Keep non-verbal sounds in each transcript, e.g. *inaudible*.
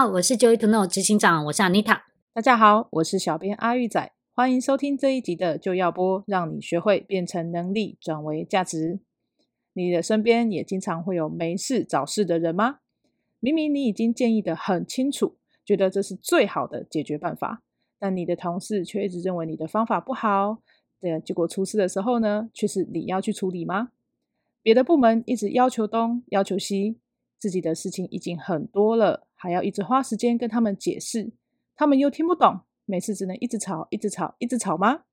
好，我是 Joy To No 执行长，我是 Anita。大家好，我是小编阿玉仔，欢迎收听这一集的就要播，让你学会变成能力转为价值。你的身边也经常会有没事找事的人吗？明明你已经建议的很清楚，觉得这是最好的解决办法，但你的同事却一直认为你的方法不好。对，结果出事的时候呢，却是你要去处理吗？别的部门一直要求东要求西，自己的事情已经很多了，还要一直花时间跟他们解释，他们又听不懂，每次只能一直吵，一直吵，一直吵吗？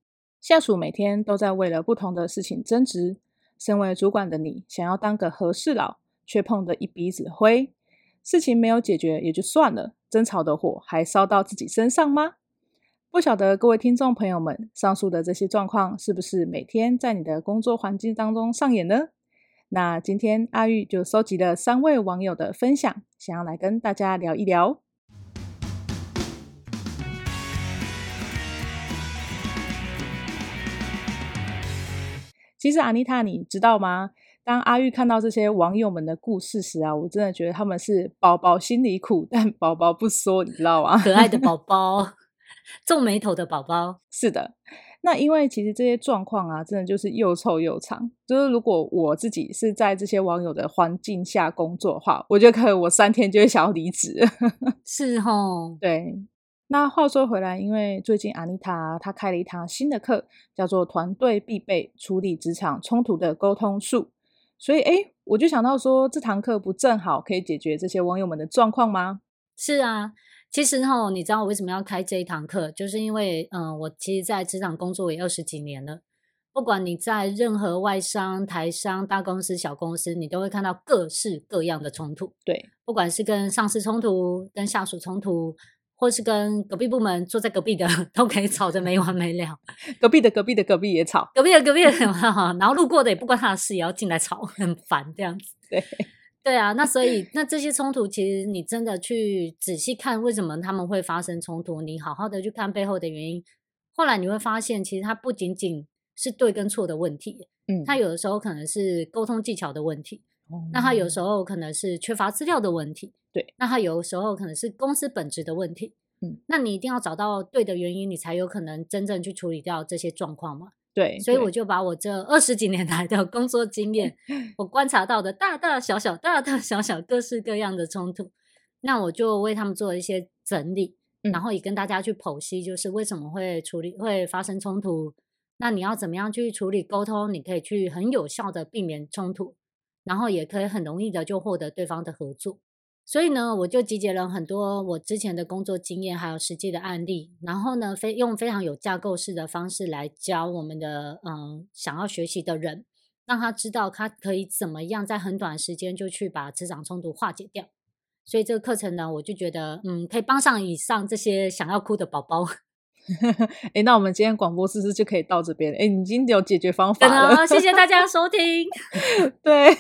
下属每天都在为了不同的事情争执，身为主管的你，想要当个和事佬，却碰得一鼻子灰，事情没有解决也就算了，争吵的火还烧到自己身上吗？不晓得各位听众朋友们，上述的这些状况是不是每天在你的工作环境当中上演呢？那今天阿玉就收集了三位网友的分享，想要来跟大家聊一聊。其实阿妮塔，你知道吗？当阿玉看到这些网友们的故事时啊，我真的觉得他们是宝宝心里苦，但宝宝不说，你知道吗？可爱的宝宝，*laughs* 皱眉头的宝宝，*laughs* 是的。那因为其实这些状况啊，真的就是又臭又长。就是如果我自己是在这些网友的环境下工作的话，我觉得可能我三天就会想要离职。*laughs* 是哦，对。那话说回来，因为最近 Anita 她开了一堂新的课，叫做“团队必备处理职场冲突的沟通术”，所以诶，我就想到说，这堂课不正好可以解决这些网友们的状况吗？是啊。其实哈，你知道我为什么要开这一堂课？就是因为，嗯、呃，我其实，在职场工作也二十几年了。不管你在任何外商、台商、大公司、小公司，你都会看到各式各样的冲突。对，不管是跟上司冲突、跟下属冲突，或是跟隔壁部门坐在隔壁的，都可以吵得没完没了。*laughs* 隔壁的、隔壁的、隔壁也吵，隔壁的、隔壁的，然后路过的也不关他的事，也要进来吵，很烦这样子。对。*laughs* 对啊，那所以 *clears throat* 那这些冲突，其实你真的去仔细看，为什么他们会发生冲突？你好好的去看背后的原因，后来你会发现，其实它不仅仅是对跟错的问题，嗯，它有的时候可能是沟通技巧的问题，嗯，那它有时候可能是缺乏资料的问题，对，那它有时候可能是公司本质的问题，嗯，那你一定要找到对的原因，你才有可能真正去处理掉这些状况嘛。对，所以我就把我这二十几年来的工作经验，*laughs* 我观察到的大大小小、大大小小各式各样的冲突，那我就为他们做一些整理，然后也跟大家去剖析，就是为什么会处理会发生冲突，那你要怎么样去处理沟通，你可以去很有效的避免冲突，然后也可以很容易的就获得对方的合作。所以呢，我就集结了很多我之前的工作经验，还有实际的案例，然后呢，非用非常有架构式的方式来教我们的嗯想要学习的人，让他知道他可以怎么样在很短时间就去把职场冲突化解掉。所以这个课程呢，我就觉得嗯可以帮上以上这些想要哭的宝宝。*laughs* 哎，那我们今天广播是不是就可以到这边？哎，你已经有解决方法了。好，谢谢大家收听。*laughs* 对，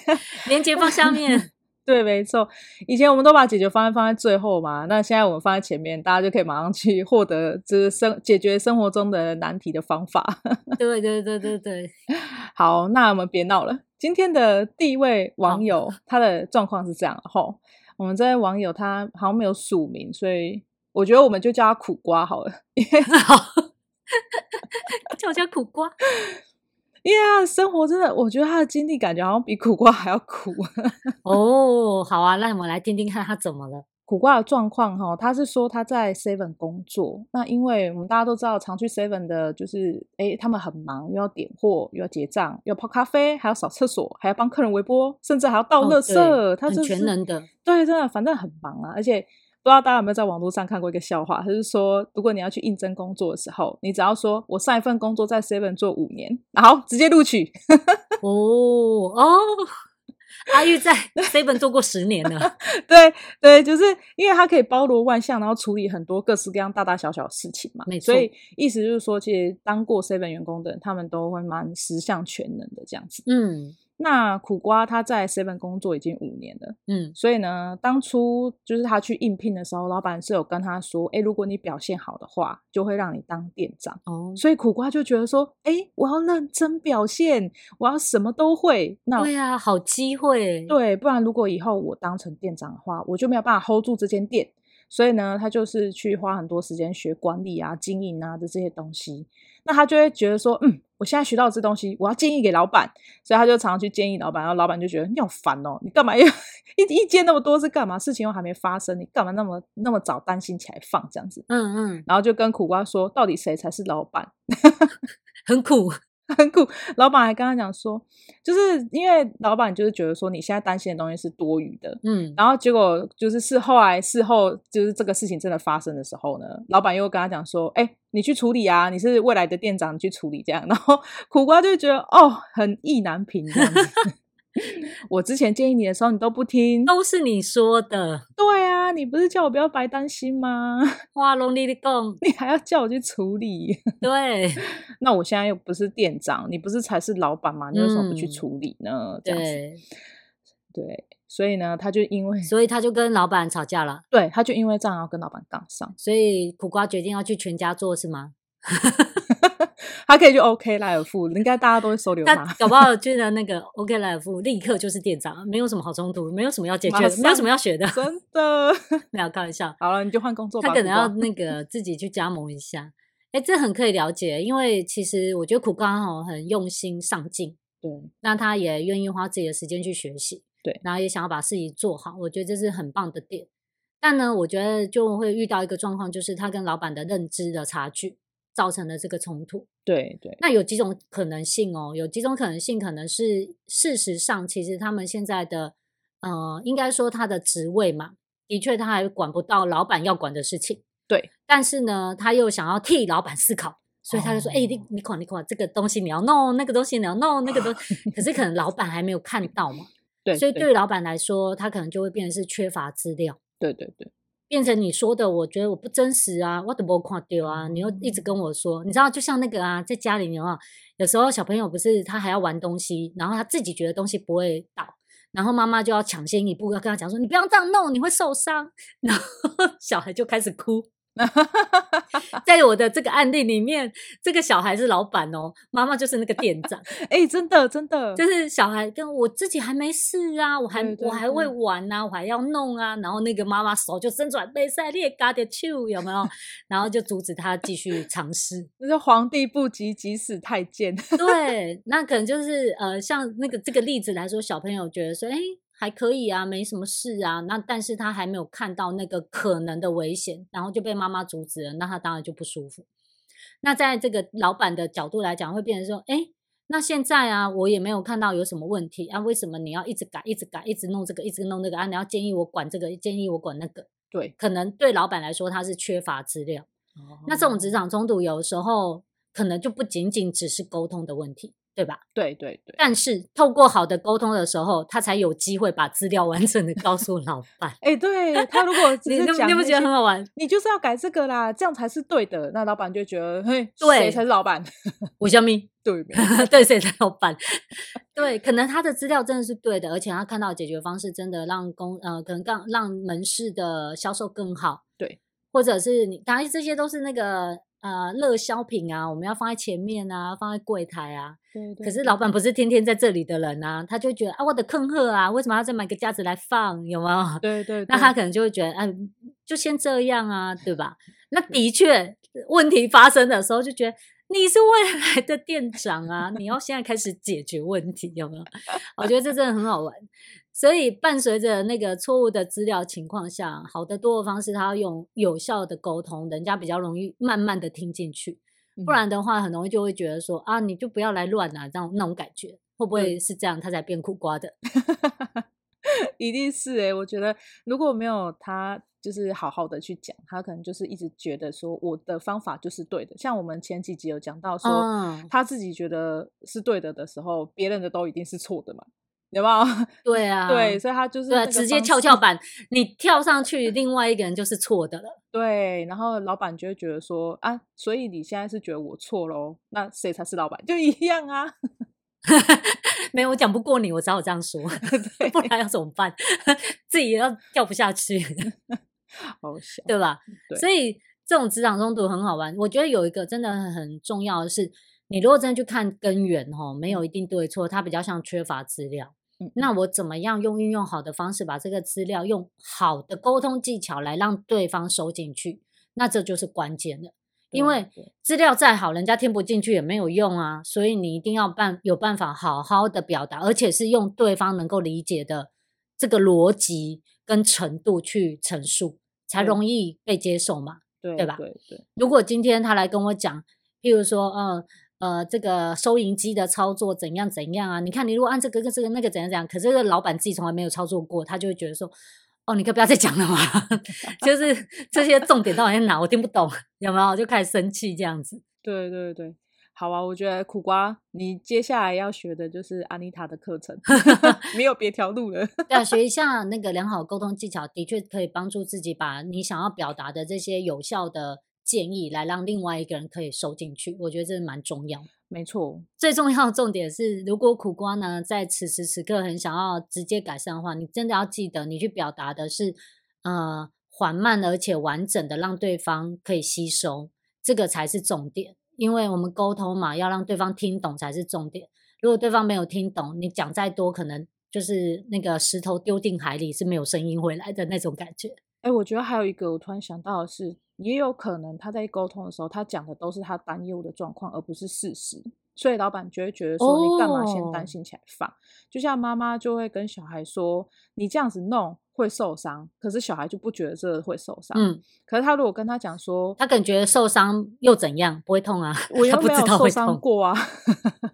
连接放下面。对，没错。以前我们都把解决方案放在最后嘛，那现在我们放在前面，大家就可以马上去获得这生解决生活中的难题的方法。对对对对对。*laughs* 好，那我们别闹了。今天的第一位网友，他的状况是这样的吼，我们这位网友他好像没有署名，所以我觉得我们就叫他苦瓜好了。*laughs* 好，*laughs* 叫我叫苦瓜。生活真的，我觉得他的经历感觉好像比苦瓜还要苦。*laughs* 哦，好啊，那我们来听听看他怎么了。苦瓜的状况哈，他是说他在 Seven 工作，那因为我们大家都知道，常去 Seven 的就是，哎，他们很忙，又要点货，又要结账，又要泡咖啡，还要扫厕所，还要帮客人微波，甚至还要倒垃圾，哦、他、就是全能的。对，真的，反正很忙啊，而且。不知道大家有没有在网络上看过一个笑话？他是说，如果你要去应征工作的时候，你只要说我上一份工作在 Seven 做五年，然后直接录取。*laughs* 哦哦，阿玉在 Seven 做过十年了。*laughs* 对对，就是因为他可以包罗万象，然后处理很多各式各样大大小小的事情嘛。没错。所以意思就是说，其实当过 Seven 员工的人，他们都会蛮十项全能的这样子。嗯。那苦瓜他在 Seven 工作已经五年了，嗯，所以呢，当初就是他去应聘的时候，老板是有跟他说，哎、欸，如果你表现好的话，就会让你当店长。哦，所以苦瓜就觉得说，哎、欸，我要认真表现，我要什么都会。那对啊，好机会。对，不然如果以后我当成店长的话，我就没有办法 hold 住这间店。所以呢，他就是去花很多时间学管理啊、经营啊的这些东西。那他就会觉得说，嗯，我现在学到这东西，我要建议给老板，所以他就常常去建议老板，然后老板就觉得你好烦哦，你干嘛要一一件那么多是干嘛？事情又还没发生，你干嘛那么那么早担心起来放这样子？嗯嗯，然后就跟苦瓜说，到底谁才是老板？*laughs* 很苦。*laughs* 很酷，老板还跟他讲说，就是因为老板就是觉得说你现在担心的东西是多余的，嗯，然后结果就是事后来事后就是这个事情真的发生的时候呢，老板又跟他讲说，哎、欸，你去处理啊，你是未来的店长，你去处理这样，*laughs* 然后苦瓜就觉得哦，很意难平这样子。*laughs* 我之前建议你的时候，你都不听，都是你说的。对啊，你不是叫我不要白担心吗？*laughs* 哇，龙你的讲，你还要叫我去处理？*laughs* 对，那我现在又不是店长，你不是才是老板吗？你为什么不去处理呢？嗯、这样子对，对，所以呢，他就因为，所以他就跟老板吵架了。对，他就因为这样要跟老板杠上，所以苦瓜决定要去全家做，是吗？他可以去 OK 莱尔富，应该大家都会收留他。他搞不好 *laughs* 觉得那个 OK 莱尔富，立刻就是店长，没有什么好冲突，没有什么要解决，没有什么要学的。真的，*laughs* 没有开玩笑。好了，你就换工作吧。他可能要那个 *laughs* 自己去加盟一下。哎，这很可以了解，因为其实我觉得苦瓜哈很用心上进，对，那他也愿意花自己的时间去学习，对，然后也想要把事情做好。我觉得这是很棒的点。但呢，我觉得就会遇到一个状况，就是他跟老板的认知的差距。造成了这个冲突，对对。那有几种可能性哦，有几种可能性，可能是事实上，其实他们现在的，呃，应该说他的职位嘛，的确他还管不到老板要管的事情，对。但是呢，他又想要替老板思考，所以他就说：“哎、你你管你管这个东西你要弄，那个东西你要弄，那个东西。”可是可能老板还没有看到嘛，对。所以对于老板来说，他可能就会变成是缺乏资料，对对对。变成你说的，我觉得我不真实啊，我都没看丢啊，你又一直跟我说，你知道，就像那个啊，在家里面啊，有时候小朋友不是他还要玩东西，然后他自己觉得东西不会倒，然后妈妈就要抢先一步要跟他讲说，你不要这样弄，你会受伤，然后 *laughs* 小孩就开始哭。*laughs* 在我的这个案例里面，这个小孩是老板哦，妈妈就是那个店长。*laughs* 哎、欸，真的真的，就是小孩跟我自己还没事啊，我还我还会玩啊，我还要弄啊，然后那个妈妈手就伸出来，被塞列嘎的球有没有？然后就阻止他继续尝试。*laughs* 那是皇帝不急急死太监。对，那可能就是呃，像那个这个例子来说，小朋友觉得说，哎、欸。还可以啊，没什么事啊。那但是他还没有看到那个可能的危险，然后就被妈妈阻止了，那他当然就不舒服。那在这个老板的角度来讲，会变成说，哎，那现在啊，我也没有看到有什么问题啊，为什么你要一直改、一直改、一直弄这个、一直弄那个啊？你要建议我管这个，建议我管那个？对，可能对老板来说，他是缺乏资料。哦。那这种职场冲突，有时候可能就不仅仅只是沟通的问题。对吧？对对对。但是透过好的沟通的时候，他才有机会把资料完整的告诉老 *laughs* 板。哎、欸，对他如果 *laughs* 只是讲，你不觉得很好玩？你就是要改这个啦，这样才是对的。那老板就觉得，嘿，对，谁才是老板？吴小米，*laughs* 对，对，谁才是老板？对，可能他的资料真的是对的，而且他看到解决方式真的让公呃，可能让让门市的销售更好。对，或者是你，当然这些都是那个。呃，热销品啊，我们要放在前面啊，放在柜台啊。对对，对。可是老板不是天天在这里的人啊，他就觉得啊，我的坑货啊，为什么要再买个架子来放？有没有？*laughs* 对，对对。那他可能就会觉得，哎、啊，就先这样啊，对吧？那的确，问题发生的时候，就觉得你是未来的店长啊，你要现在开始解决问题，有没有？*laughs* 我觉得这真的很好玩。所以，伴随着那个错误的资料情况下，好的多的方式，他要用有效的沟通，人家比较容易慢慢的听进去。不然的话，很容易就会觉得说啊，你就不要来乱啊，这样那种感觉，会不会是这样？他才变苦瓜的？*laughs* 一定是诶、欸，我觉得如果没有他，就是好好的去讲，他可能就是一直觉得说我的方法就是对的。像我们前几集有讲到说，嗯、他自己觉得是对的的时候，别人的都一定是错的嘛。有没有？*laughs* 对啊，对，所以他就是对，直接跷跷板，你跳上去，另外一个人就是错的了。对，然后老板就会觉得说啊，所以你现在是觉得我错喽？那谁才是老板？就一样啊。*laughs* 没有，我讲不过你，我只好这样说，*laughs* 不然要怎么办？自己也要掉不下去，好笑，对吧？对，所以这种职场冲突很好玩。我觉得有一个真的很重要的是，你如果真的去看根源，哈，没有一定对错，它比较像缺乏资料。嗯，那我怎么样用运用好的方式把这个资料用好的沟通技巧来让对方收进去？那这就是关键了。因为资料再好，人家听不进去也没有用啊。所以你一定要办有办法好好的表达，而且是用对方能够理解的这个逻辑跟程度去陈述，才容易被接受嘛。对，对吧？对对。如果今天他来跟我讲，譬如说，呃呃，这个收银机的操作怎样怎样啊？你看，你如果按这个跟这个那个怎样怎样，可是这个老板自己从来没有操作过，他就会觉得说，哦，你可不要再讲了嘛，*laughs* 就是这些重点到底在哪？我听不懂，有没有？就开始生气这样子。对对对，好啊，我觉得苦瓜，你接下来要学的就是安妮塔的课程，*laughs* 没有别条路了。要学一下那个良好沟通技巧，的确可以帮助自己把你想要表达的这些有效的。建议来让另外一个人可以收进去，我觉得这是蛮重要。没错，最重要的重点是，如果苦瓜呢在此时此刻很想要直接改善的话，你真的要记得，你去表达的是呃缓慢而且完整的，让对方可以吸收，这个才是重点。因为我们沟通嘛，要让对方听懂才是重点。如果对方没有听懂，你讲再多，可能就是那个石头丢进海里是没有声音回来的那种感觉。哎，我觉得还有一个，我突然想到的是。也有可能他在沟通的时候，他讲的都是他担忧的状况，而不是事实。所以老板就会觉得说：“你干嘛先担心起来放？”就像妈妈就会跟小孩说：“你这样子弄。”会受伤，可是小孩就不觉得这个会受伤。嗯，可是他如果跟他讲说，他感觉受伤又怎样？不会痛啊？我 *laughs* 又没有受伤过啊，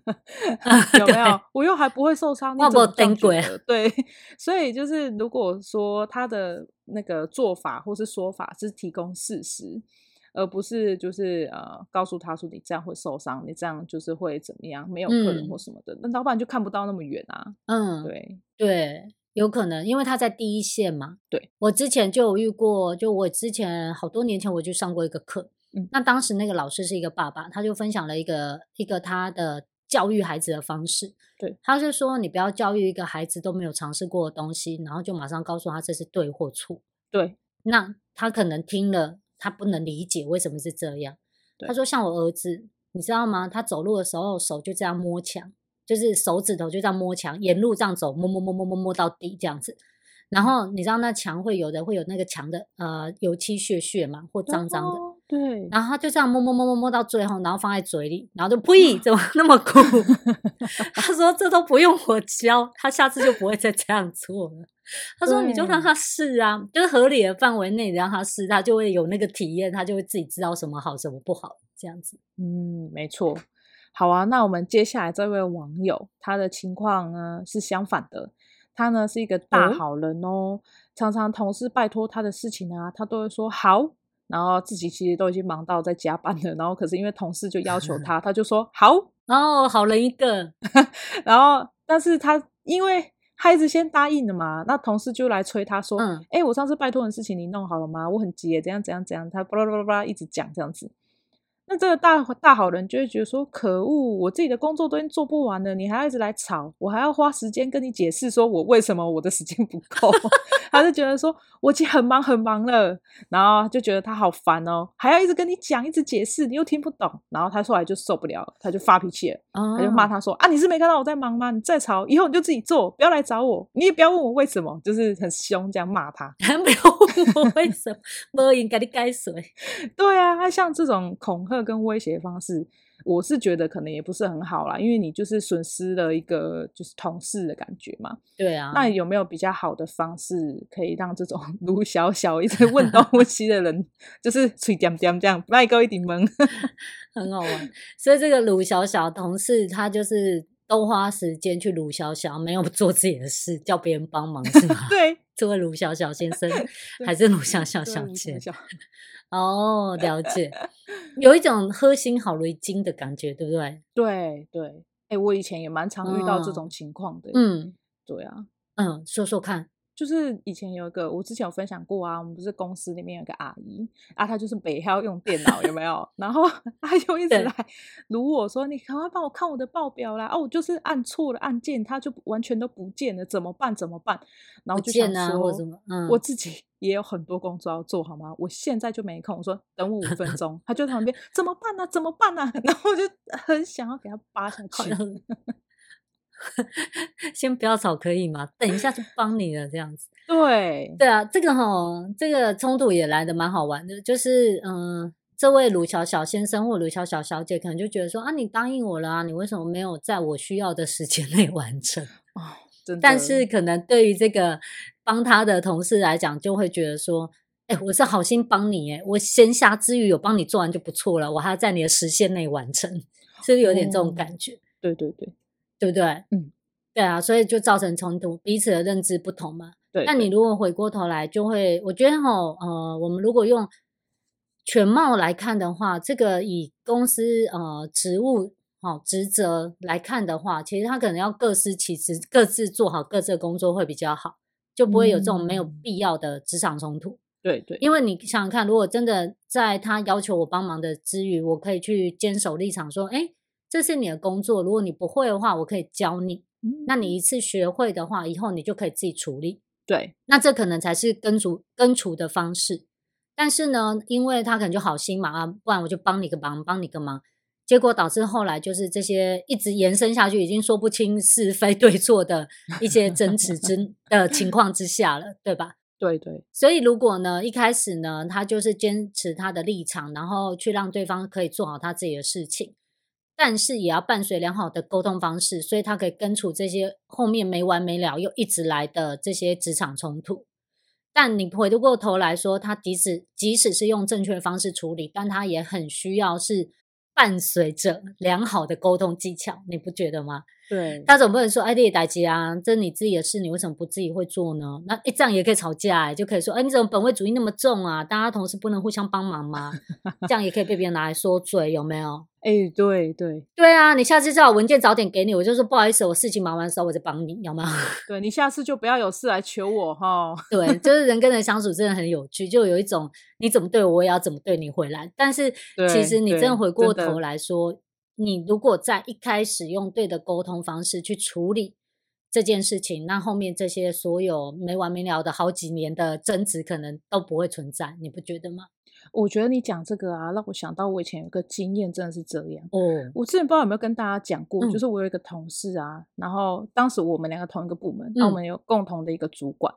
*laughs* 有没 *laughs* 有？我又还不会受伤，你怎么这样觉？对，所以就是如果说他的那个做法或是说法是提供事实，而不是就是呃告诉他说你这样会受伤，你这样就是会怎么样？没有客人或什么的，那、嗯、老板就看不到那么远啊。嗯，对对。有可能，因为他在第一线嘛。对，我之前就有遇过，就我之前好多年前我就上过一个课，嗯，那当时那个老师是一个爸爸，他就分享了一个一个他的教育孩子的方式。对，他就说你不要教育一个孩子都没有尝试过的东西，然后就马上告诉他这是对或错。对，那他可能听了，他不能理解为什么是这样。他说像我儿子，你知道吗？他走路的时候手就这样摸墙。就是手指头就这样摸墙，沿路这样走，摸摸摸摸摸摸到底这样子。然后你知道那墙会有的会有那个墙的呃油漆屑屑嘛，或脏脏的。哦、对。然后他就这样摸摸摸摸摸到最后，然后放在嘴里，然后就呸，怎么那么苦？*laughs* 他说这都不用我教，他下次就不会再这样做了。他说你就让他试啊，就是合理的范围内让他试，他就会有那个体验，他就会自己知道什么好什么不好这样子。嗯，没错。好啊，那我们接下来这位网友，他的情况呢是相反的。他呢是一个大好人哦，嗯、常常同事拜托他的事情啊，他都会说好，然后自己其实都已经忙到在加班了，然后可是因为同事就要求 *laughs* 他，他就说好，哦，好人一个。*laughs* 然后，但是他因为孩子先答应了嘛，那同事就来催他说，嗯，哎，我上次拜托的事情你弄好了吗？我很急，怎样怎样怎样，他巴拉巴拉巴拉一直讲这样子。那这个大大好人就会觉得说，可恶，我自己的工作都已经做不完了，你还要一直来吵，我还要花时间跟你解释，说我为什么我的时间不够。*laughs* 他就觉得说，我已经很忙很忙了，然后就觉得他好烦哦，还要一直跟你讲，一直解释，你又听不懂，然后他后来就受不了了，他就发脾气了，他就骂他说，啊，你是没看到我在忙吗？你再吵，以后你就自己做，不要来找我，你也不要问我为什么，就是很凶这样骂他，*laughs* 还没有问我为什么，没应该你该水。*laughs* 对啊，他像这种恐吓跟威胁方式。我是觉得可能也不是很好啦，因为你就是损失了一个就是同事的感觉嘛。对啊，那有没有比较好的方式可以让这种 *laughs* 卢小小一直问东西的人，就是吹点点这样，卖够一点萌，*laughs* 很好玩。所以这个卢小小同事他就是都花时间去卢小小，没有做自己的事，叫别人帮忙是吗？*laughs* 对，这位卢小小先生 *laughs* 还是卢小小小姐。哦，了解，*laughs* 有一种喝心好瑞金的感觉，对不对？对对，哎、欸，我以前也蛮常遇到这种情况的。嗯，对啊，嗯，说说看。就是以前有一个，我之前有分享过啊，我们不是公司里面有个阿姨啊，她就是每天要用电脑，有没有？然后 *laughs* 她就一直来如我说：“你赶快帮我看我的报表啦！”哦，我就是按错了按键，它就完全都不见了，怎么办？怎么办？然后就想说，啊嗯、我自己也有很多工作要做，好吗？我现在就没空。我说等我五分钟，她就在旁边怎么办呢、啊？怎么办呢、啊？然后我就很想要给她扒下 *laughs* 去。*laughs* 先不要吵可以吗？等一下就帮你了，这样子。*laughs* 对对啊，这个哈，这个冲突也来的蛮好玩的，就是嗯、呃，这位鲁小小先生或鲁小小小姐可能就觉得说啊，你答应我了啊，你为什么没有在我需要的时间内 *laughs* 完成？哦，真的。但是可能对于这个帮他的同事来讲，就会觉得说，哎，我是好心帮你，哎，我闲暇之余有帮你做完就不错了，我还要在你的时限内完成，是不是有点这种感觉？哦、对对对，对不对？嗯，对啊，所以就造成冲突，彼此的认知不同嘛。对，那你如果回过头来，就会我觉得哈，呃，我们如果用全貌来看的话，这个以公司呃职务好、哦、职责来看的话，其实他可能要各司其职，各自做好各自的工作会比较好，就不会有这种没有必要的职场冲突。嗯、对对，因为你想想看，如果真的在他要求我帮忙的之余，我可以去坚守立场说，哎，这是你的工作，如果你不会的话，我可以教你。嗯、那你一次学会的话，以后你就可以自己处理。对，那这可能才是根除根除的方式，但是呢，因为他可能就好心嘛啊，不然我就帮你个忙，帮你个忙，结果导致后来就是这些一直延伸下去，已经说不清是非对错的 *laughs* 一些争执之的情况之下了，对吧？对对，所以如果呢，一开始呢，他就是坚持他的立场，然后去让对方可以做好他自己的事情。但是也要伴随良好的沟通方式，所以他可以根除这些后面没完没了又一直来的这些职场冲突。但你回过头来说，他即使即使是用正确的方式处理，但他也很需要是伴随着良好的沟通技巧，你不觉得吗？对，他总不能说：“哎，你也代志啊，这是你自己的事，你为什么不自己会做呢？”那一这样也可以吵架，哎，就可以说：“哎，你怎么本位主义那么重啊？大家同事不能互相帮忙吗？”这样也可以被别人拿来说嘴，有没有？哎，对对对啊！你下次叫我文件早点给你，我就说不好意思，我事情忙完的时候我再帮你，有没有？*laughs* 对，你下次就不要有事来求我哈。对，就是人跟人相处真的很有趣，就有一种你怎么对我，我也要怎么对你回来。但是其实你真的回过头来说，你如果在一开始用对的沟通方式去处理这件事情，那后面这些所有没完没了的好几年的争执可能都不会存在，你不觉得吗？我觉得你讲这个啊，让我想到我以前有个经验，真的是这样。哦，我之前不知道有没有跟大家讲过，嗯、就是我有一个同事啊，然后当时我们两个同一个部门，那、嗯、我们有共同的一个主管。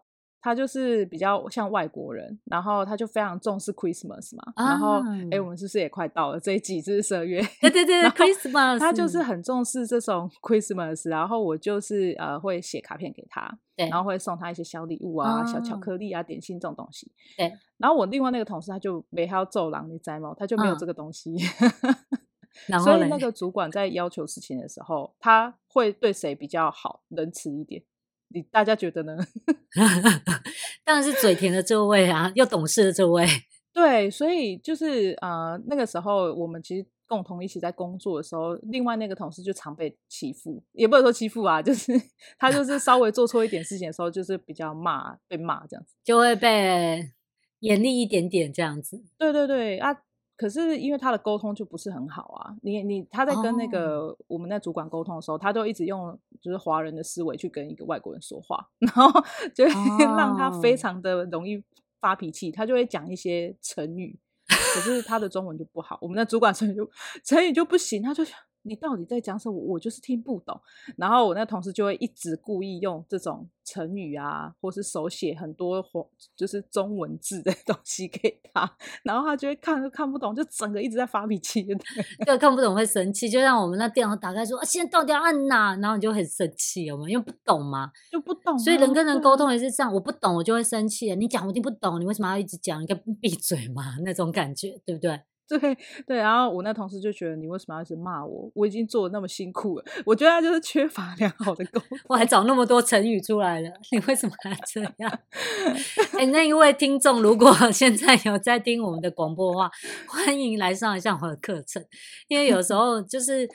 他就是比较像外国人，然后他就非常重视 Christmas 嘛，啊、然后哎，我们是不是也快到了这一季？这是十二月，对对对，Christmas，他就是很重视这种 Christmas，然后我就是呃会写卡片给他，对，然后会送他一些小礼物啊、哦、小巧克力啊、点心这种东西，对。然后我另外那个同事他就没还要奏狼你知道吗？他就没有这个东西，*laughs* 所以那个主管在要求事情的时候，他会对谁比较好、仁慈一点？你大家觉得呢？*laughs* 当然是嘴甜的这位啊，又懂事的这位。*laughs* 对，所以就是呃，那个时候我们其实共同一起在工作的时候，另外那个同事就常被欺负，也不能说欺负啊，就是 *laughs* 他就是稍微做错一点事情的时候，就是比较骂，被骂这样子，就会被严厉一点点这样子。对对对啊。可是因为他的沟通就不是很好啊，你你他在跟那个我们那主管沟通的时候，oh. 他都一直用就是华人的思维去跟一个外国人说话，然后 *laughs* 就会让他非常的容易发脾气，他就会讲一些成语，可是他的中文就不好，我们那主管成语就成语就不行，他就想。你到底在讲什么？我就是听不懂。然后我那同事就会一直故意用这种成语啊，或是手写很多就是中文字的 *laughs* 东西给他，然后他就会看都看不懂，就整个一直在发脾气。对，看不懂会生气，就像我们那电脑打开说啊，现在到底要按哪？然后你就很生气，有没有？因为不懂嘛，就不懂啊。所以人跟人沟通也是这样，我不懂我就会生气。你讲我听不懂，你为什么要一直讲？你可以闭嘴嘛，那种感觉，对不对？对对，然后我那同事就觉得你为什么要一直骂我？我已经做的那么辛苦了，我觉得他就是缺乏良好的沟通。我还找那么多成语出来了，你为什么还这样？哎，那一位听众如果 *laughs* 现在有在听我们的广播的话，欢迎来上一下我的课程，因为有时 *laughs* 候就是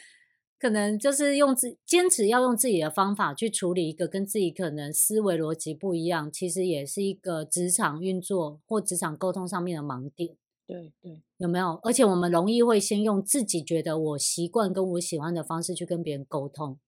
可能就是用自坚持要用自己的方法去处理一个跟自己可能思维逻辑不一样，其实也是一个职场运作或职场沟通上面的盲点。对对，有没有？而且我们容易会先用自己觉得我习惯跟我喜欢的方式去跟别人沟通，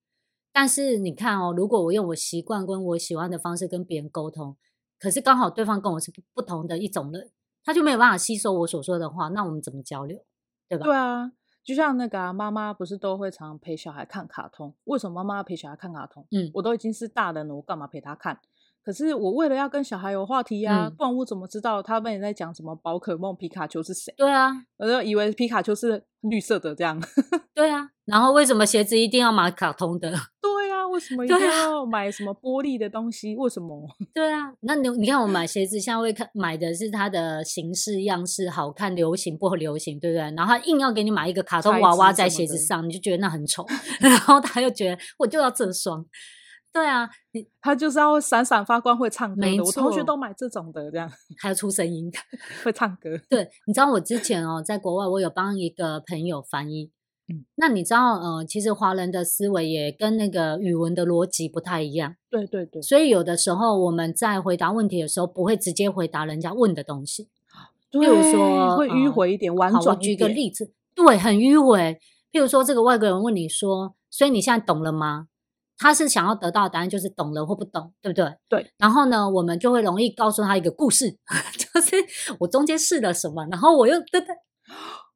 但是你看哦，如果我用我习惯跟我喜欢的方式跟别人沟通，可是刚好对方跟我是不同的一种人，他就没有办法吸收我所说的话，那我们怎么交流？对吧？对啊，就像那个啊，妈妈不是都会常陪小孩看卡通？为什么妈妈要陪小孩看卡通？嗯，我都已经是大人了，我干嘛陪他看？可是我为了要跟小孩有话题呀、啊，嗯、不然我怎么知道他们也在讲什么宝可梦皮卡丘是谁？对啊，我就以为皮卡丘是绿色的这样。*laughs* 对啊，然后为什么鞋子一定要买卡通的？*laughs* 对啊，为什么一定要买什么玻璃的东西？为什么？*laughs* 对啊，那你你看我买鞋子，现在会看买的是它的形式样式好看，流行不流行，对不对？然后他硬要给你买一个卡通娃娃在鞋子上，你就觉得那很丑，然后他又觉得我就要这双。对啊，你他就是要闪闪发光会唱歌我同学都买这种的，这样还要出声音的，会唱歌。对，你知道我之前哦，在国外我有帮一个朋友翻译，*laughs* 嗯，那你知道呃，其实华人的思维也跟那个语文的逻辑不太一样，对对对，所以有的时候我们在回答问题的时候，不会直接回答人家问的东西，对，譬如说会迂回一点，婉转举个例子，对，很迂回。譬如说，这个外国人问你说，所以你现在懂了吗？他是想要得到的答案，就是懂了或不懂，对不对？对。然后呢，我们就会容易告诉他一个故事，*laughs* 就是我中间试了什么，然后我又对对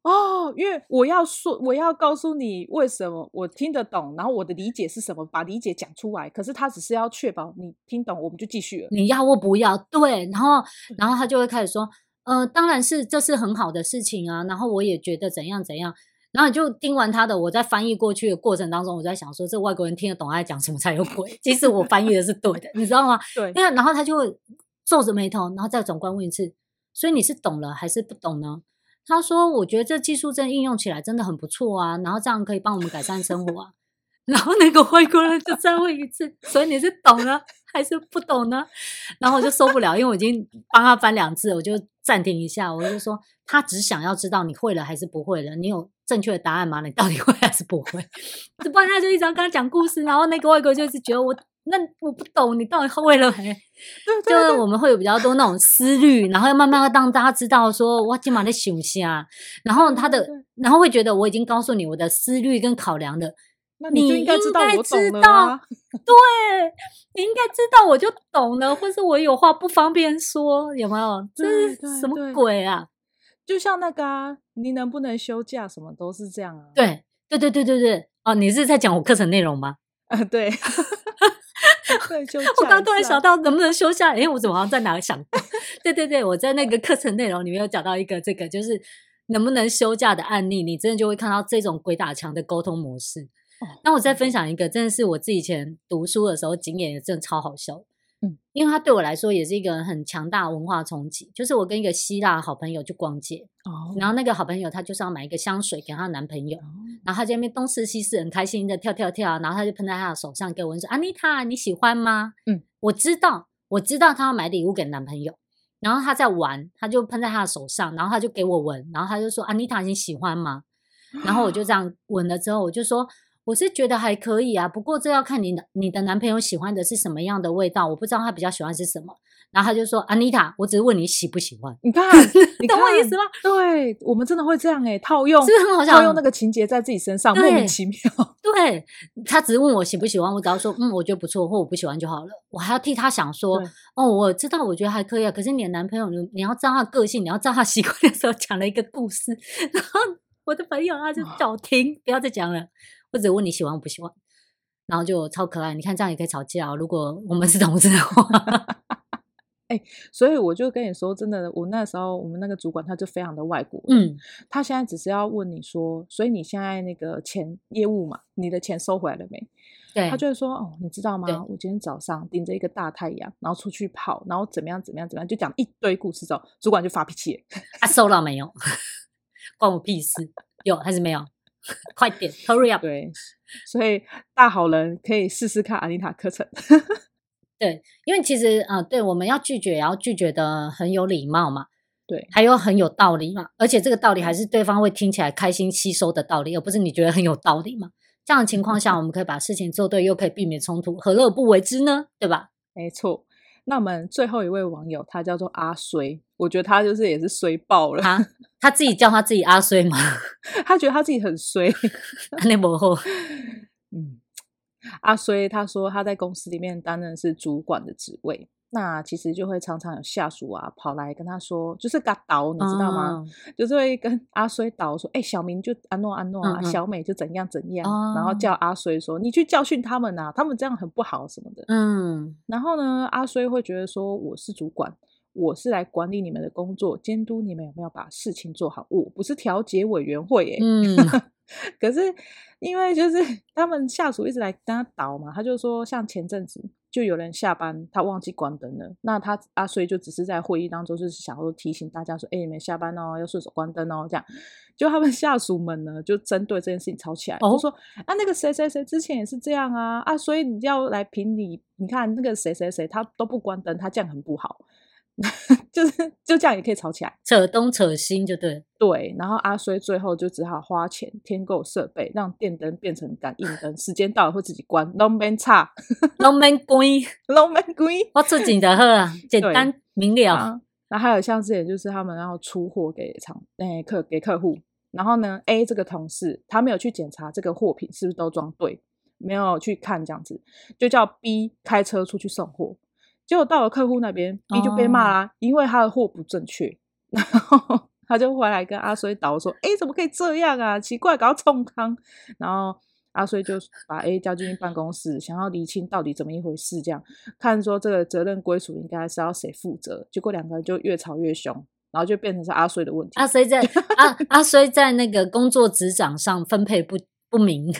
哦，因为我要说，我要告诉你为什么我听得懂，然后我的理解是什么，把理解讲出来。可是他只是要确保你听懂，我们就继续了。你要或不要？对。然后，然后他就会开始说，呃，当然是这是很好的事情啊。然后我也觉得怎样怎样。然后你就听完他的，我在翻译过去的过程当中，我在想说，这外国人听得懂他在讲什么才有鬼。其实我翻译的是对的，你知道吗？*laughs* 对。因为然后他就会皱着眉头，然后再转过来问一次，所以你是懂了还是不懂呢？他说：“我觉得这技术真应用起来真的很不错啊，然后这样可以帮我们改善生活啊。*laughs* ”然后那个外国人就再问一次，所以你是懂了还是不懂呢？然后我就受不了，因为我已经帮他翻两次，我就暂停一下，我就说他只想要知道你会了还是不会了，你有正确的答案吗？你到底 *laughs* 会还是不会？不然他就一直要跟他讲故事，然后那个外国就是觉得我那我不懂，你到底会了没？*laughs* 就是我们会有比较多那种思虑，然后要慢慢要让大家知道说我今晚在想啊，然后他的然后会觉得我已经告诉你我的思虑跟考量的。那你就应该知道我懂了啊，对，你应该知道我就懂了，或是我有话不方便说，有没有？这是什么鬼啊？就像那个啊，你能不能休假，什么都是这样啊。对，对，对，对，对，对。哦，你是在讲我课程内容吗？啊，对。*laughs* 对，我刚突然想到，能不能休假？哎，我怎么好像在哪里想过？*laughs* 对对对，我在那个课程内容里面有讲到一个这个，就是能不能休假的案例，你真的就会看到这种鬼打墙的沟通模式。那我再分享一个，真的是我自己以前读书的时候经验，也真的超好笑。嗯，因为他对我来说也是一个很强大的文化冲击。就是我跟一个希腊好朋友去逛街，哦，然后那个好朋友她就是要买一个香水给她男朋友，然后她在那边东试西试，很开心的跳跳跳，然后她就喷在他的手上，给我说：“安妮塔，你喜欢吗？”嗯，我知道，我知道她要买礼物给男朋友，然后她在玩，她就喷在她的手上，然后她就给我闻，然后她就说：“安妮塔，你喜欢吗？”然后我就这样闻了之后，我就说。我是觉得还可以啊，不过这要看你的你的男朋友喜欢的是什么样的味道，我不知道他比较喜欢是什么。然后他就说：“安妮塔，我只是问你喜不喜欢。”你看，你懂我意思吗？对，我们真的会这样诶、欸、套用，是不是很好笑？套用那个情节在自己身上，莫名其妙。*laughs* 对，他只是问我喜不喜欢，我只要说嗯，我觉得不错，或我不喜欢就好了。我还要替他想说，哦，我知道，我觉得还可以啊。可是你的男朋友，你你要知道他的个性，你要知道他习惯的时候，讲了一个故事，然后我的朋友他就叫我听，哦、不要再讲了。或者问你喜欢我不喜欢，然后就超可爱。你看这样也可以吵架哦。如果我们是同事的话，*laughs* 哎、欸，所以我就跟你说，真的，我那时候我们那个主管他就非常的外国。嗯，他现在只是要问你说，所以你现在那个钱业务嘛，你的钱收回来了没？对，他就会说，哦，你知道吗？我今天早上顶着一个大太阳，然后出去跑，然后怎么样怎么样怎么样，就讲一堆故事之后，主管就发脾气。他、啊、收到没有？*laughs* 关我屁事？有还是没有？快点，Hurry up！对，所以大好人可以试试看安妮塔课程。*laughs* 对，因为其实啊、呃，对，我们要拒绝，也要拒绝的很有礼貌嘛。对，还有很有道理嘛。而且这个道理还是对方会听起来开心吸收的道理，而不是你觉得很有道理嘛。这样的情况下，我们可以把事情做对，又可以避免冲突，何乐不为之呢？对吧？没错。那我们最后一位网友，他叫做阿衰，我觉得他就是也是衰爆了。他他自己叫他自己阿衰吗？*laughs* 他觉得他自己很衰。*laughs* 那不后，嗯，阿衰他说他在公司里面担任是主管的职位，那其实就会常常有下属啊跑来跟他说，就是嘎导，你知道吗？哦、*laughs* 就是会跟 *laughs* 阿衰倒说，哎、欸，小明就安诺安诺啊，小美就怎样怎样，哦、然后叫阿衰说，你去教训他们啊，他们这样很不好什么的。嗯，然后呢，阿衰会觉得说，我是主管，我是来管理你们的工作，监督你们有没有把事情做好，我不是调解委员会耶。嗯，*laughs* 可是因为就是他们下属一直来跟他倒嘛，他就说，像前阵子。就有人下班，他忘记关灯了。那他阿衰就只是在会议当中，就是想要提醒大家说：“哎、欸，你们下班哦，要顺手关灯哦。”这样，就他们 *laughs* 下属们呢，就针对这件事情吵起来，哦、就说：“啊，那个谁谁谁之前也是这样啊啊，所以你要来评理。你看那个谁谁谁，他都不关灯，他这样很不好。” *laughs* 就是就这样也可以吵起来，扯东扯西就对。对，然后阿衰最后就只好花钱添购设备，让电灯变成感应灯，时间到了会自己关，拢免插，拢免关，拢免关。我出钱就好啊，*laughs* 简单明了。然后还有像之前就是他们要出货给厂诶客给客户，然后呢 A 这个同事他没有去检查这个货品是不是都装对，没有去看这样子，就叫 B 开车出去送货。结果到了客户那边，B 就被骂啦，oh. 因为他的货不正确，*laughs* 然后他就回来跟阿衰导说：“哎，怎么可以这样啊？奇怪，搞冲康。”然后阿衰就把 A 叫进去办公室，想要厘清到底怎么一回事，这样看说这个责任归属应该是要谁负责。结果两个人就越吵越凶，然后就变成是阿衰的问题。阿衰在阿阿衰在那个工作职掌上分配不不明。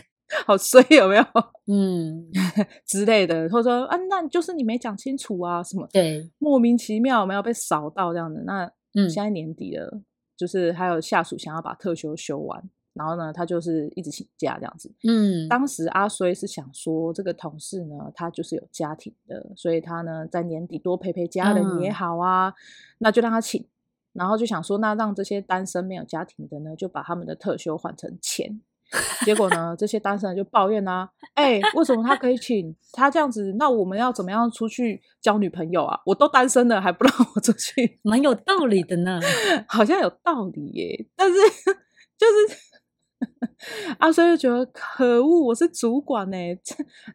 好衰有没有？*laughs* 嗯，*laughs* 之类的，或者说啊，那就是你没讲清楚啊，什么？对，莫名其妙没有被扫到这样的。那嗯，现在年底了，嗯、就是还有下属想要把特休休完，然后呢，他就是一直请假这样子。嗯，当时阿衰是想说，这个同事呢，他就是有家庭的，所以他呢在年底多陪陪家人也好啊，嗯、那就让他请。然后就想说，那让这些单身没有家庭的呢，就把他们的特休换成钱。结果呢？这些单身人就抱怨啊，哎、欸，为什么他可以请他这样子？那我们要怎么样出去交女朋友啊？我都单身了，还不让我出去？*laughs* 蛮有道理的呢，好像有道理耶。但是就是 *laughs* 阿衰就觉得可恶，我是主管呢，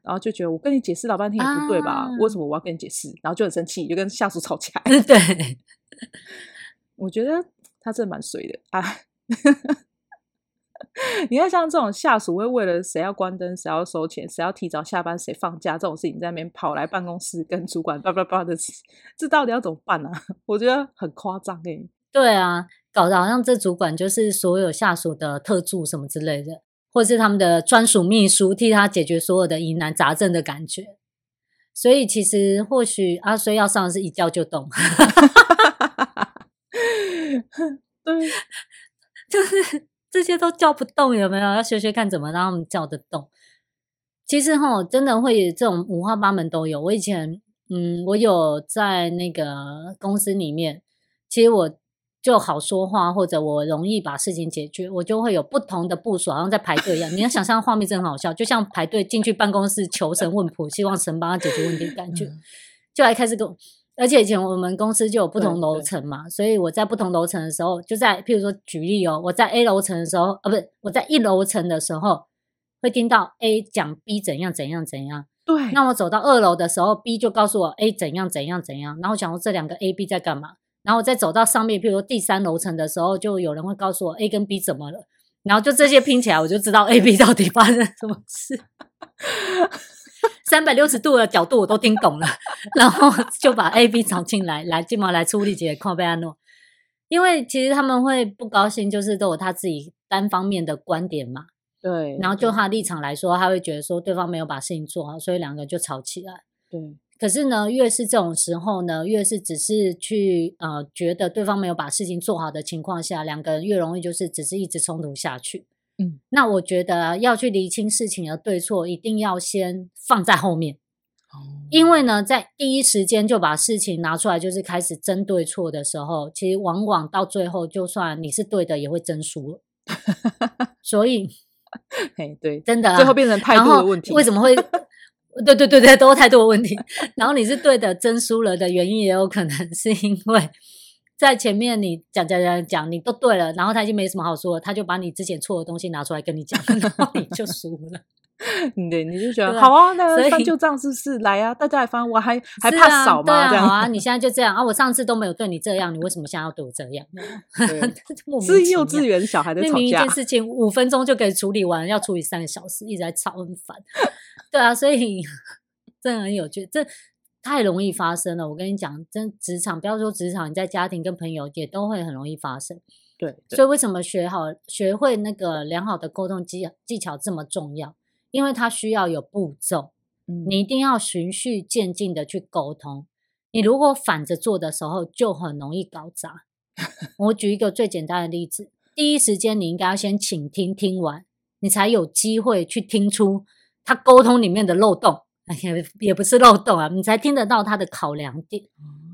然后就觉得我跟你解释老半天也不对吧？啊、为什么我要跟你解释？然后就很生气，就跟下属吵起来。对，*laughs* 我觉得他真的蛮衰的啊。*laughs* 你看，像这种下属会为了谁要关灯、谁要收钱、谁要提早下班、谁放假这种事情，在那边跑来办公室跟主管叭叭叭的，这到底要怎么办呢、啊？*laughs* 我觉得很夸张哎。对啊，搞得好像这主管就是所有下属的特助什么之类的，或是他们的专属秘书，替他解决所有的疑难杂症的感觉。所以其实或许阿衰要上的是一叫就动，*laughs* 对，就是。这些都叫不动，有没有？要学学看怎么让他们叫得动。其实哈，真的会这种五花八门都有。我以前，嗯，我有在那个公司里面，其实我就好说话，或者我容易把事情解决，我就会有不同的部署，好像在排队一样。你要想象画面真的很好笑，就像排队进去办公室求神问卜，希望神帮他解决问题的感觉，就来开始跟我。而且以前我们公司就有不同楼层嘛，所以我在不同楼层的时候，就在譬如说举例哦，我在 A 楼层的时候，啊，不是我在一楼层的时候，会听到 A 讲 B 怎样怎样怎样。对。那我走到二楼的时候，B 就告诉我 A 怎样怎样怎样，然后讲说这两个 A、B 在干嘛。然后我再走到上面，譬如说第三楼层的时候，就有人会告诉我 A 跟 B 怎么了。然后就这些拼起来，我就知道 A、B 到底发生什么事。*laughs* 三百六十度的角度我都听懂了，然后就把 A、B 找进来，来金毛来处理解靠贝安诺，因为其实他们会不高兴，就是都有他自己单方面的观点嘛。对，然后就他立场来说，他会觉得说对方没有把事情做好，所以两个就吵起来。对，可是呢，越是这种时候呢，越是只是去呃觉得对方没有把事情做好的情况下，两个人越容易就是只是一直冲突下去。嗯，那我觉得要去厘清事情的对错，一定要先放在后面。哦，因为呢，在第一时间就把事情拿出来，就是开始争对错的时候，其实往往到最后，就算你是对的，也会争输了。*laughs* 所以，嘿，对，真的啊，最后变成态度的问题。为什么会？对对对对，都态度的问题。*laughs* 然后你是对的，争输了的原因，也有可能是因为。在前面你讲讲讲讲，你都对了，然后他已经没什么好说了，他就把你之前错的东西拿出来跟你讲，*laughs* 然后你就输了。*laughs* 对，你就觉得好啊，那翻旧账是不是？来啊，大家来翻，我还还怕少吗？这样啊，你现在就这样啊？我上次都没有对你这样，你为什么现在要对我这样？*laughs* 是幼稚园小孩的吵架，明明一件事情五分钟就可以处理完，要处理三个小时，一直在吵，很烦。对啊，所以真的很有趣，这太容易发生了。我跟你讲，真职场，不要说职场，你在家庭跟朋友也都会很容易发生。对，对，所以为什么学好、学会那个良好的沟通技技巧这么重要？因为它需要有步骤，你一定要循序渐进的去沟通。你如果反着做的时候，就很容易搞砸。*laughs* 我举一个最简单的例子：第一时间你应该要先倾听，听完你才有机会去听出他沟通里面的漏洞，也也不是漏洞啊，你才听得到他的考量点。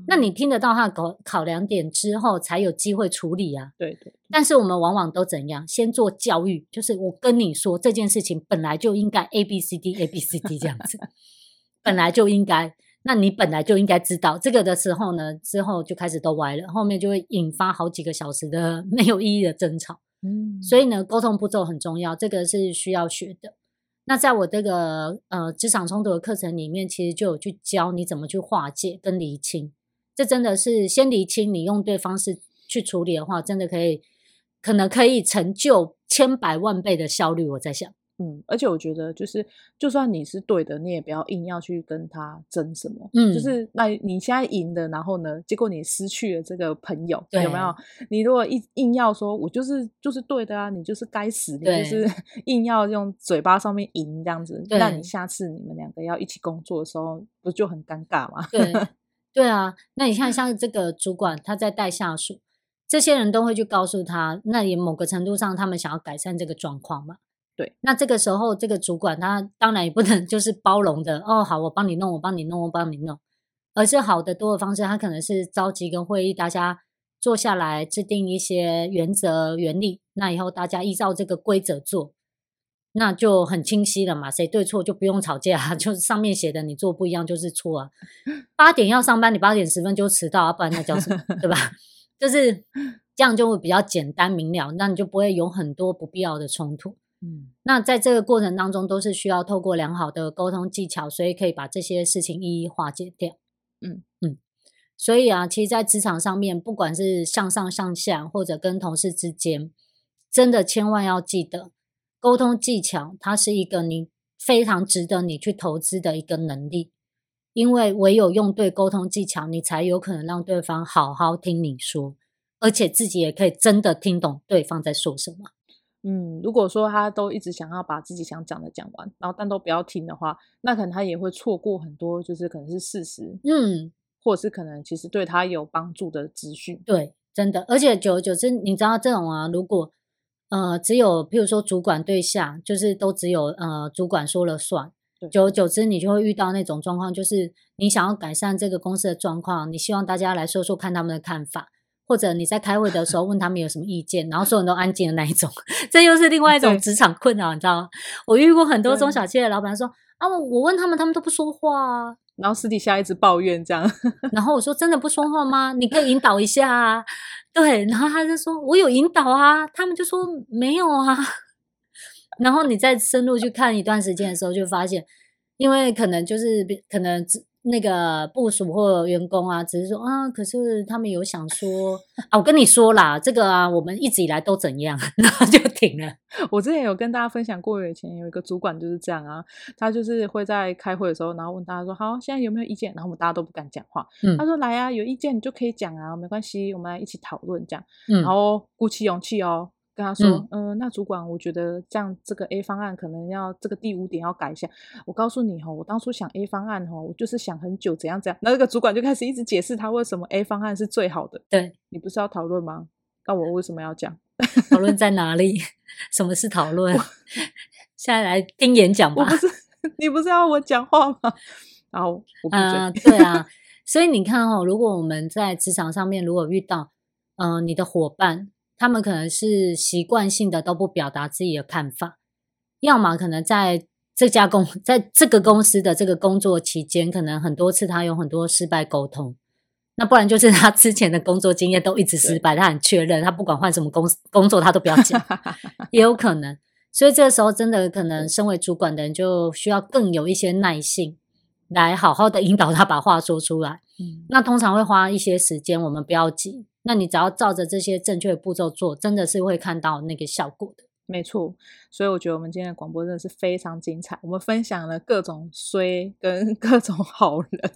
那你听得到他的考考量点之后，才有机会处理啊。对对。但是我们往往都怎样？先做教育，就是我跟你说这件事情本来就应该 A B C D A B C D 这样子，*laughs* 本来就应该。那你本来就应该知道这个的时候呢，之后就开始都歪了，后面就会引发好几个小时的 *laughs* 没有意义的争吵。嗯。所以呢，沟通步骤很重要，这个是需要学的。那在我这个呃职场冲突的课程里面，其实就有去教你怎么去化解跟厘清。这真的是先厘清，你用对方式去处理的话，真的可以，可能可以成就千百万倍的效率。我在想，嗯，而且我觉得，就是就算你是对的，你也不要硬要去跟他争什么。嗯，就是那你现在赢的，然后呢，结果你失去了这个朋友，有没有？你如果硬硬要说我就是就是对的啊，你就是该死，你就是 *laughs* 硬要用嘴巴上面赢这样子，那你下次你们两个要一起工作的时候，不就很尴尬吗？对。*laughs* 对啊，那你看，像 *laughs* 这个主管他在带下属，这些人都会去告诉他，那也某个程度上，他们想要改善这个状况嘛。对，那这个时候，这个主管他当然也不能就是包容的哦，好，我帮你弄，我帮你弄，我帮你弄，而是好的多的方式，他可能是召集跟会议，大家坐下来制定一些原则原理，那以后大家依照这个规则做。那就很清晰了嘛，谁对错就不用吵架啊，*laughs* 就是上面写的你做不一样就是错啊。*laughs* 八点要上班，你八点十分就迟到啊，不然那叫什么？*laughs* 对吧？就是这样就会比较简单明了，那你就不会有很多不必要的冲突。嗯，那在这个过程当中，都是需要透过良好的沟通技巧，所以可以把这些事情一一化解掉。嗯嗯，所以啊，其实，在职场上面，不管是向上向下，或者跟同事之间，真的千万要记得。沟通技巧，它是一个你非常值得你去投资的一个能力，因为唯有用对沟通技巧，你才有可能让对方好好听你说，而且自己也可以真的听懂对方在说什么。嗯，如果说他都一直想要把自己想讲的讲完，然后但都不要听的话，那可能他也会错过很多，就是可能是事实，嗯，或者是可能其实对他有帮助的资讯。对，真的，而且久而久之，你知道这种啊，如果。呃，只有譬如说主管对下，就是都只有呃主管说了算。久而久之，你就会遇到那种状况，就是你想要改善这个公司的状况，你希望大家来说说看他们的看法，或者你在开会的时候问他们有什么意见，然后所有人都安静的那一种，这又是另外一种职场困扰，你知道吗？我遇过很多中小企业的老板说啊，我我问他们，他们都不说话啊，然后私底下一直抱怨这样，*laughs* 然后我说真的不说话吗？你可以引导一下啊。对，然后他就说：“我有引导啊。”他们就说：“没有啊。*laughs* ”然后你再深入去看一段时间的时候，就发现，因为可能就是可能那个部署或员工啊，只是说啊，可是他们有想说啊，我跟你说啦，这个啊，我们一直以来都怎样，然后就停了。我之前有跟大家分享过，以前有一个主管就是这样啊，他就是会在开会的时候，然后问大家说：“好，现在有没有意见？”然后我们大家都不敢讲话。嗯，他说：“来啊，有意见你就可以讲啊，没关系，我们来一起讨论这样。”嗯，然后鼓起勇气哦，跟他说：“嗯，呃，那主管，我觉得这样这个 A 方案可能要这个第五点要改一下。我告诉你哦，我当初想 A 方案哦，我就是想很久怎样怎样。那这个主管就开始一直解释他为什么 A 方案是最好的。对，你不是要讨论吗？那我为什么要讲？” *laughs* 讨论在哪里？*laughs* 什么是讨论？*laughs* 现在来听演讲吧。我不是，你不是要我讲话吗？然后我不啊、呃，对啊。所以你看哦，如果我们在职场上面，如果遇到嗯、呃，你的伙伴，他们可能是习惯性的都不表达自己的看法，要么可能在这家公，在这个公司的这个工作期间，可能很多次他有很多失败沟通。那不然就是他之前的工作经验都一直失败，他很确认，他不管换什么工工作，他都不要讲，*laughs* 也有可能。所以这个时候真的可能身为主管的人就需要更有一些耐性，来好好的引导他把话说出来。嗯，那通常会花一些时间，我们不要急。那你只要照着这些正确的步骤做，真的是会看到那个效果的。没错，所以我觉得我们今天的广播真的是非常精彩。我们分享了各种衰跟 *laughs* 各种好人，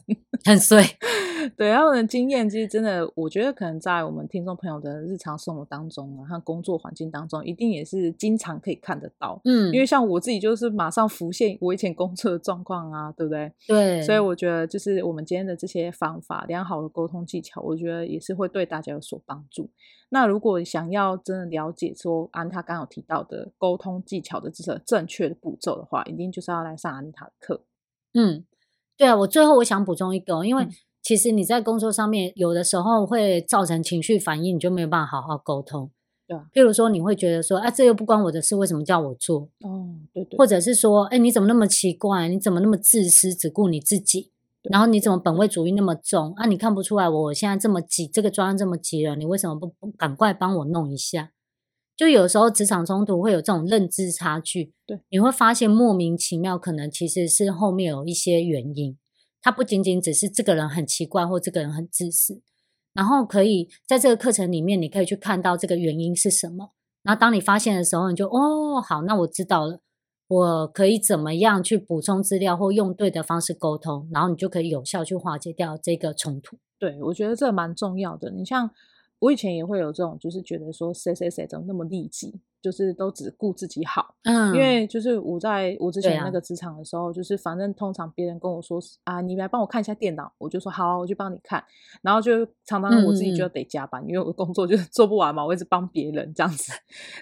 很衰。*laughs* 对，他们的经验其实真的，我觉得可能在我们听众朋友的日常生活当中啊，和工作环境当中，一定也是经常可以看得到。嗯，因为像我自己就是马上浮现我以前工作的状况啊，对不对？对。所以我觉得就是我们今天的这些方法，良好的沟通技巧，我觉得也是会对大家有所帮助。那如果想要真的了解说安他刚刚有提到的沟通技巧的这个正确的步骤的话，一定就是要来上安妮塔的课。嗯，对啊，我最后我想补充一个，因为其实你在工作上面有的时候会造成情绪反应，你就没有办法好好沟通。对啊，譬如说你会觉得说，啊，这又不关我的事，为什么叫我做？哦，对对，或者是说，哎，你怎么那么奇怪？你怎么那么自私，只顾你自己？然后你怎么本位主义那么重啊？你看不出来我现在这么急，这个专案这么急了，你为什么不不赶快帮我弄一下？就有时候职场冲突会有这种认知差距，对，你会发现莫名其妙，可能其实是后面有一些原因，它不仅仅只是这个人很奇怪或这个人很自私，然后可以在这个课程里面，你可以去看到这个原因是什么。然后当你发现的时候，你就哦，好，那我知道了。我可以怎么样去补充资料或用对的方式沟通，然后你就可以有效去化解掉这个冲突。对，我觉得这蛮重要的。你像我以前也会有这种，就是觉得说谁谁谁怎么那么利己。就是都只顾自己好，嗯，因为就是我在我之前那个职场的时候，啊、就是反正通常别人跟我说啊，你来帮我看一下电脑，我就说好，我就帮你看，然后就常常我自己就得加班，嗯、因为我的工作就是做不完嘛，我一直帮别人这样子，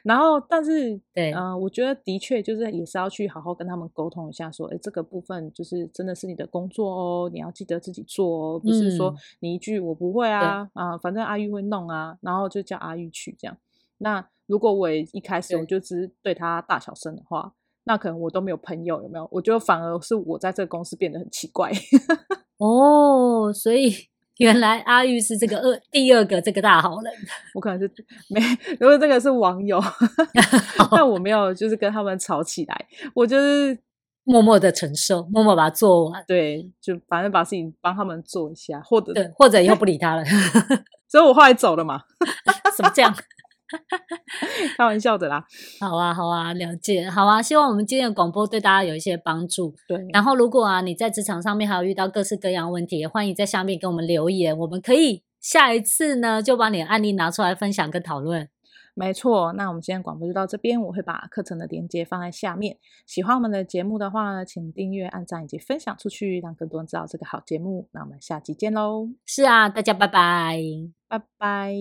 然后但是对，嗯、呃，我觉得的确就是也是要去好好跟他们沟通一下，说，哎，这个部分就是真的是你的工作哦，你要记得自己做哦，不是说你一句我不会啊，啊、呃，反正阿玉会弄啊，然后就叫阿玉去这样，那。如果我一开始我就只是对他大小声的话，那可能我都没有朋友，有没有？我觉得反而是我在这个公司变得很奇怪。*laughs* 哦，所以 *laughs* 原来阿玉是这个二第二个这个大好人。我可能是没，如果这个是网友，*laughs* 但我没有就是跟他们吵起来，我就是默默的承受，默默把它做完。对，就反正把事情帮他们做一下，或者对，或者以后不理他了。所以我后来走了嘛？什么这样？*laughs* 开玩笑的啦，好啊，好啊，了解，好啊，希望我们今天的广播对大家有一些帮助。对，然后如果啊你在职场上面还有遇到各式各样问题，也欢迎在下面给我们留言，我们可以下一次呢就把你的案例拿出来分享跟讨论。没错，那我们今天广播就到这边，我会把课程的连接放在下面。喜欢我们的节目的话呢，请订阅、按赞以及分享出去，让更多人知道这个好节目。那我们下期见喽！是啊，大家拜拜，拜拜。